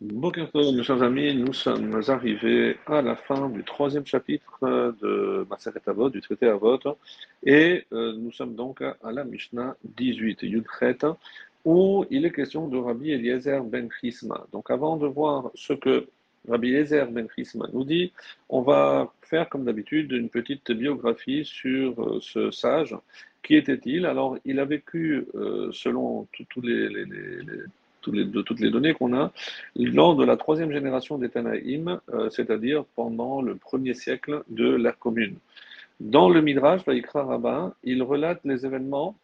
Bonjour, mes chers amis, nous sommes arrivés à la fin du troisième chapitre de Maseret Avot, du traité Avot, et euh, nous sommes donc à la Mishnah 18, Yudchet, où il est question de Rabbi Eliezer ben Chisma. Donc avant de voir ce que Rabbi Eliezer ben Chisma nous dit, on va faire comme d'habitude une petite biographie sur euh, ce sage. Qui était-il? Alors, il a vécu, euh, selon tous les de toutes les données qu'on a, lors de la troisième génération des Tanaïm, euh, c'est-à-dire pendant le premier siècle de l'ère commune. Dans le Midrash, Vaikra Rabbin, il relate les événements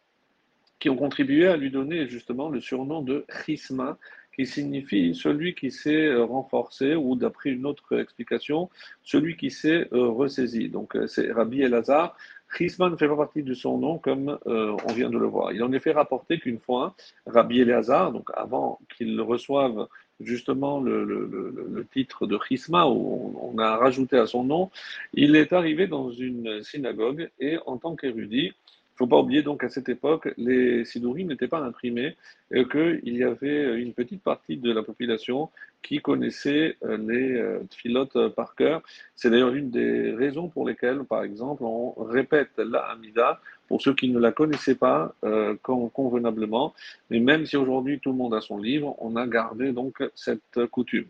qui ont contribué à lui donner justement le surnom de Chisma, qui signifie celui qui s'est euh, renforcé, ou d'après une autre explication, celui qui s'est euh, ressaisi. Donc c'est Rabbi Elazar, Chisma ne fait pas partie de son nom, comme euh, on vient de le voir. Il en est fait rapporter qu'une fois, Rabbi Eleazar, donc avant qu'il reçoive justement le, titre de Chisma, où on, a rajouté à son nom, il est arrivé dans une synagogue et en tant qu'érudit, il ne faut pas oublier donc qu'à cette époque, les sidourim n'étaient pas imprimés et qu'il y avait une petite partie de la population qui connaissait euh, les euh, filotes par cœur. C'est d'ailleurs une des raisons pour lesquelles, par exemple, on répète la Hamida pour ceux qui ne la connaissaient pas euh, convenablement. Mais même si aujourd'hui tout le monde a son livre, on a gardé donc cette coutume.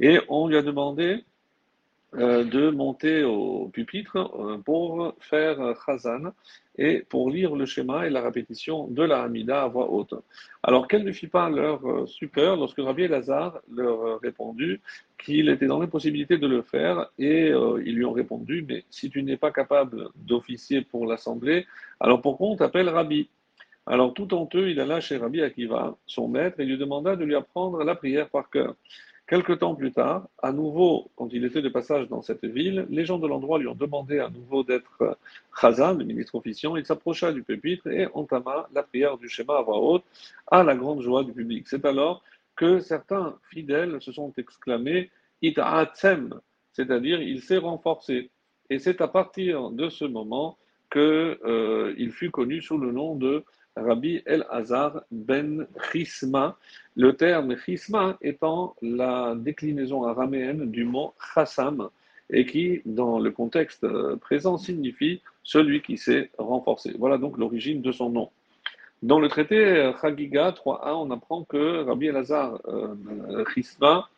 Et on lui a demandé euh, de monter au pupitre euh, pour faire Chazan et pour lire le schéma et la répétition de la Hamida à voix haute. Alors, quelle ne fit pas leur euh, stupeur lorsque Rabbi Lazare leur répondu qu'il était dans l'impossibilité de le faire et ils lui ont répondu Mais si tu n'es pas capable d'officier pour l'assemblée, alors pourquoi on t'appelle Rabbi alors tout honteux, il alla chez Rabbi Akiva, son maître, et lui demanda de lui apprendre la prière par cœur. Quelque temps plus tard, à nouveau, quand il était de passage dans cette ville, les gens de l'endroit lui ont demandé à nouveau d'être Chazan, le ministre officiant. Il s'approcha du pupitre et entama la prière du schéma à voix haute, à la grande joie du public. C'est alors que certains fidèles se sont exclamés Ita'atzem, c'est-à-dire il s'est renforcé. Et c'est à partir de ce moment qu'il euh, fut connu sous le nom de Rabbi El-Hazar ben Chisma, le terme Chisma étant la déclinaison araméenne du mot Chassam, et qui, dans le contexte présent, signifie celui qui s'est renforcé. Voilà donc l'origine de son nom. Dans le traité Chagiga 3a, on apprend que Rabbi El-Hazar euh, Chisma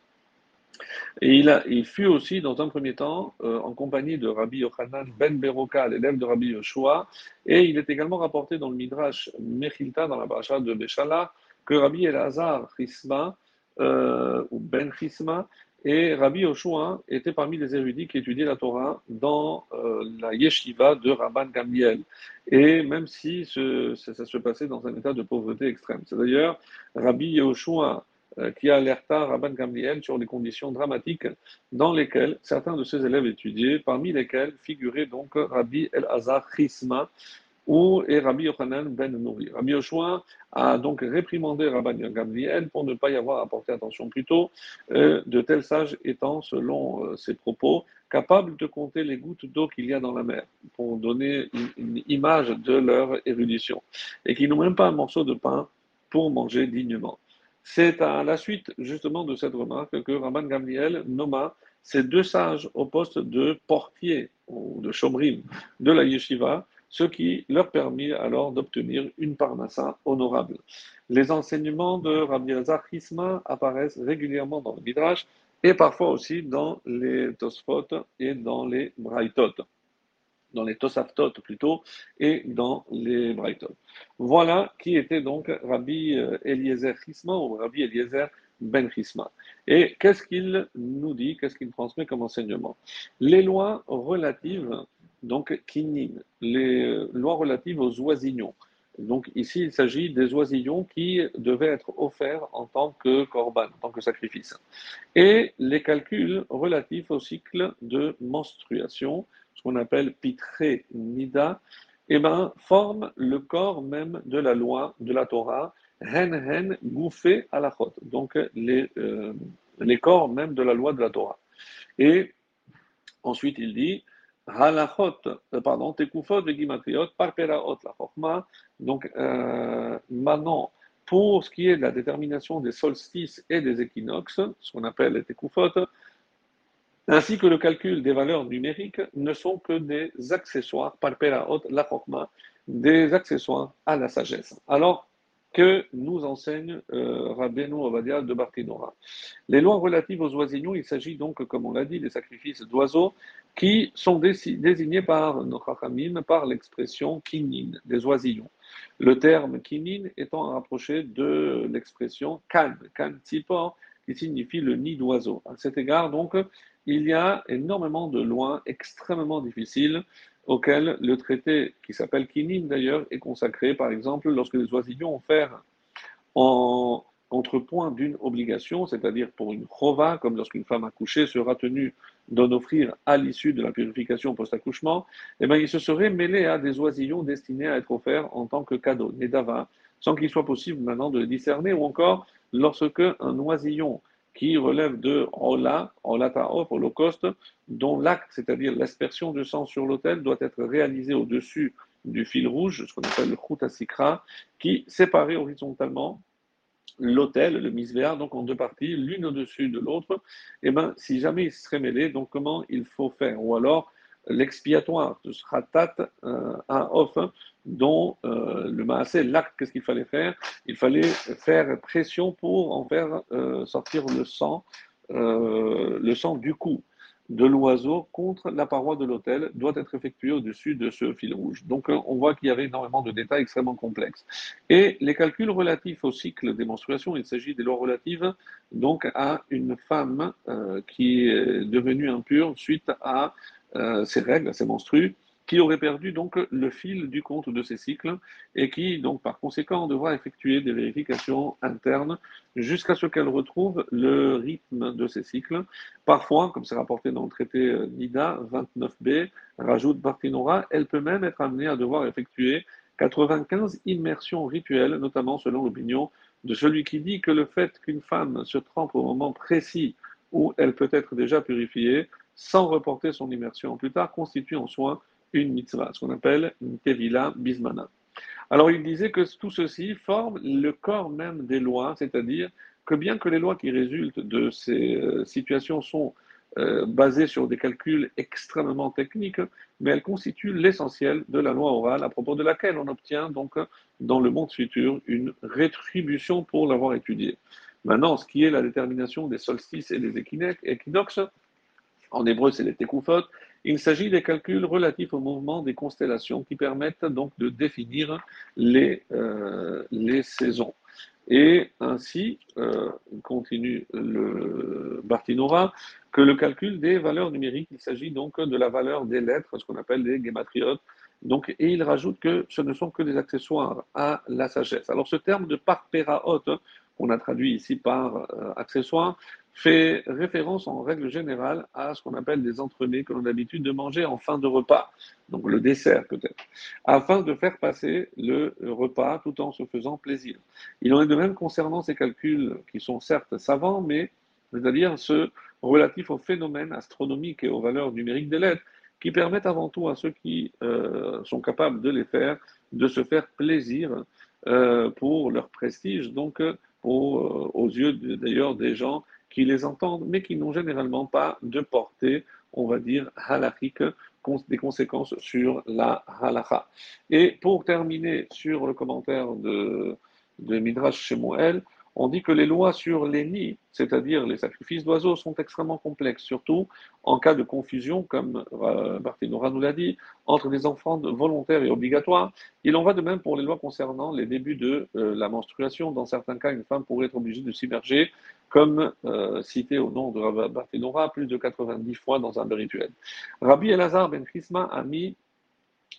il, fut aussi, dans un premier temps, euh, en compagnie de Rabbi Yochanan ben Beroka, l'élève de Rabbi Yoshua, et il est également rapporté dans le Midrash Mechilta, dans la paracha de Beshala, que Rabbi Elazar Chisma, euh, ou Ben Chisma, et Rabbi Yoshua étaient parmi les érudits qui étudiaient la Torah dans euh, la yeshiva de Rabban Gamliel. Et même si ça, se passait dans un état de pauvreté extrême. C'est d'ailleurs Rabbi Yoshua qui alerta Rabban Gamliel sur les conditions dramatiques dans lesquelles certains de ses élèves étudiaient, parmi lesquels figurait donc Rabbi El-Azar Chisma ou et Rabbi Yochanan ben Nouri. Rabbi Yoshua a donc réprimandé Rabban Gamliel pour ne pas y avoir apporté attention plus tôt, euh, de tels sages étant, selon euh, ses propos, capables de compter les gouttes d'eau qu'il y a dans la mer, pour donner une image de leur érudition, et qui n'ont même pas un morceau de pain pour manger dignement. C'est à la suite justement de cette remarque que Rabban Gamliel nomma ces deux sages au poste de portier ou de chomrim de la yeshiva, ce qui leur permit alors d'obtenir une parnassa honorable. Les enseignements de Rabbi Lazar Chisma apparaissent régulièrement dans le Midrash et parfois aussi dans les Tosfot et dans les Braithot dans les Tosaftot plutôt, et dans les Brighton. Voilà qui était donc Rabbi euh, Eliezer Chisma ou Rabbi Eliezer Ben Chisma. Et qu'est-ce qu'il nous dit, qu'est-ce qu'il transmet comme enseignement? Les lois relatives, donc kinin, les euh, lois relatives aux oisillons. Donc ici, il s'agit des oisillons qui devaient être offerts en tant que korban, en tant que sacrifice. Et les calculs relatifs au cycle de menstruation, ce qu'on appelle Pitré Nida, eh ben, forme le corps même de la loi, de la Torah, Hen Hen Gouffé Alachot, donc les, euh, les corps même de la loi de la Torah. Et ensuite il dit, Halachot, euh, pardon, Tekufot Vegimatriot, Parperaot la Chokma, donc euh, maintenant pour ce qui est de la détermination des solstices et des équinoxes, ce qu'on appelle les tekufot, ainsi que le calcul des valeurs numériques, ne sont que des accessoires, par haute la chokma, des accessoires à la sagesse. Alors, que nous enseigne euh, Rabbeinu Ovadia de Bartinora. Les lois relatives aux oisillons, il s'agit donc, comme on l'a dit, des sacrifices d'oiseaux qui sont désignés par nos par l'expression kinin, des oisillons. Le terme kinin étant rapproché de l'expression kan, kan tipor, qui signifie le nid d'oiseau. À cet égard, donc, il y a énormément de lois extrêmement difficiles auquel le traité, qui s'appelle Kinim d'ailleurs, est consacré, par exemple, lorsque les oisillons fait en contrepoint d'une obligation, c'est-à-dire pour une chova, comme lorsqu'une femme accouchée sera tenue d'en offrir à l'issue de la purification post-accouchement, eh bien, il se serait mêlé à des oisillons destinés à être offerts en tant que cadeau, nedava, sans qu'il soit possible maintenant de les discerner, ou encore lorsque un oisillon qui relève de Ola, Olataof, holocauste, dont l'acte, c'est-à-dire l'aspersion de sang sur l'autel, doit être réalisé au-dessus du fil rouge, ce qu'on appelle le Khutasikra, qui séparait horizontalement l'autel, le misvéa, donc en deux parties, l'une au-dessus de l'autre, et eh ben, si jamais il serait mêlé, donc comment il faut faire? Ou alors, l'expiatoire, ce sera tat euh, un off, dont euh, le maasé, l'acte, qu'est-ce qu'il fallait faire? Il fallait faire pression pour en faire euh, sortir le sang, le sang du cou de l'oiseau contre la paroi de l'autel doit être effectué au-dessus de ce fil rouge. Donc on voit qu'il y avait énormément de détails extrêmement complexes. Et les calculs relatifs au cycle des menstruations, il s'agit des lois relatives donc à une femme qui est devenue impure suite à euh, ces règles, ces menstrues, qui aurait perdu donc le fil du compte de ces cycles et qui, donc par conséquent, devra effectuer des vérifications internes jusqu'à ce qu'elle retrouve le rythme de ces cycles. Parfois, comme c'est rapporté dans le traité euh, NIDA 29b, rajoute Bartinora, elle peut même être amenée à devoir effectuer 95 immersions rituelles, notamment selon l'opinion de celui qui dit que le fait qu'une femme se trempe au moment précis où elle peut être déjà purifiée sans reporter son immersion plus tard, constitue en soi une mitzvah, ce qu'on appelle une tevila bismana. Alors il disait que tout ceci forme le corps même des lois, c'est-à-dire que bien que les lois qui résultent de ces euh, situations sont euh, basées sur des calculs extrêmement techniques, mais elles constituent l'essentiel de la loi orale à propos de laquelle on obtient donc dans le monde futur une rétribution pour l'avoir étudiée. Maintenant, ce qui est la détermination des solstices et des équinoxes, en hébreu, c'est les tekufot. Il s'agit des calculs relatifs au mouvement des constellations qui permettent donc de définir les, euh, les saisons. Et ainsi, euh, continue le Bartinora, que le calcul des valeurs numériques, il s'agit donc de la valeur des lettres, ce qu'on appelle les gématriotes. Donc, et il rajoute que ce ne sont que des accessoires à la sagesse. Alors, ce terme de parpéraot, qu'on a traduit ici par euh, accessoire, fait référence en règle générale à ce qu'on appelle des entremets que l'on a l'habitude de manger en fin de repas, donc le dessert peut-être, afin de faire passer le repas tout en se faisant plaisir. Il en est de même concernant ces calculs qui sont certes savants, mais c'est-à-dire ceux relatifs aux phénomènes astronomiques et aux valeurs numériques des lettres, qui permettent avant tout à ceux qui euh, sont capables de les faire de se faire plaisir euh, pour leur prestige, donc pour, euh, aux yeux d'ailleurs des gens qui les entendent, mais qui n'ont généralement pas de portée, on va dire, halachique, des conséquences sur la halacha. Et pour terminer sur le commentaire de, de Midrash Shemuel, on dit que les lois sur les nids, c'est-à-dire les sacrifices d'oiseaux, sont extrêmement complexes, surtout en cas de confusion, comme euh, Barthénora nous l'a dit, entre des enfants volontaires et obligatoires. Il en va de même pour les lois concernant les débuts de euh, la menstruation. Dans certains cas, une femme pourrait être obligée de s'immerger, comme euh, cité au nom de Barthénora, plus de 90 fois dans un rituel. Rabbi Elazar ben Chrisma a mis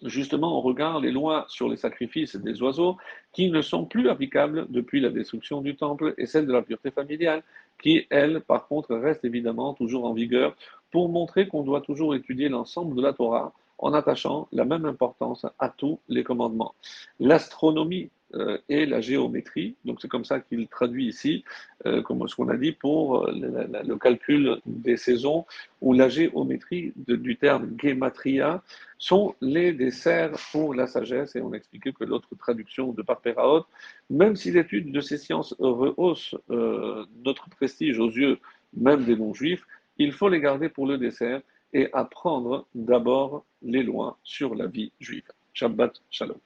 justement on regarde les lois sur les sacrifices des oiseaux qui ne sont plus applicables depuis la destruction du temple et celles de la pureté familiale qui, elles, par contre, restent évidemment toujours en vigueur pour montrer qu'on doit toujours étudier l'ensemble de la Torah en attachant la même importance à tous les commandements. L'astronomie et la géométrie. Donc c'est comme ça qu'il traduit ici, euh, comme ce qu'on a dit, pour le, calcul des saisons, où la géométrie du terme gematria sont les desserts pour la sagesse. Et on a que l'autre traduction de Parperaot, même si l'étude de ces sciences rehausse notre prestige aux yeux même des non-juifs, il faut les garder pour le dessert et apprendre d'abord les lois sur la vie juive. Shabbat Shalom.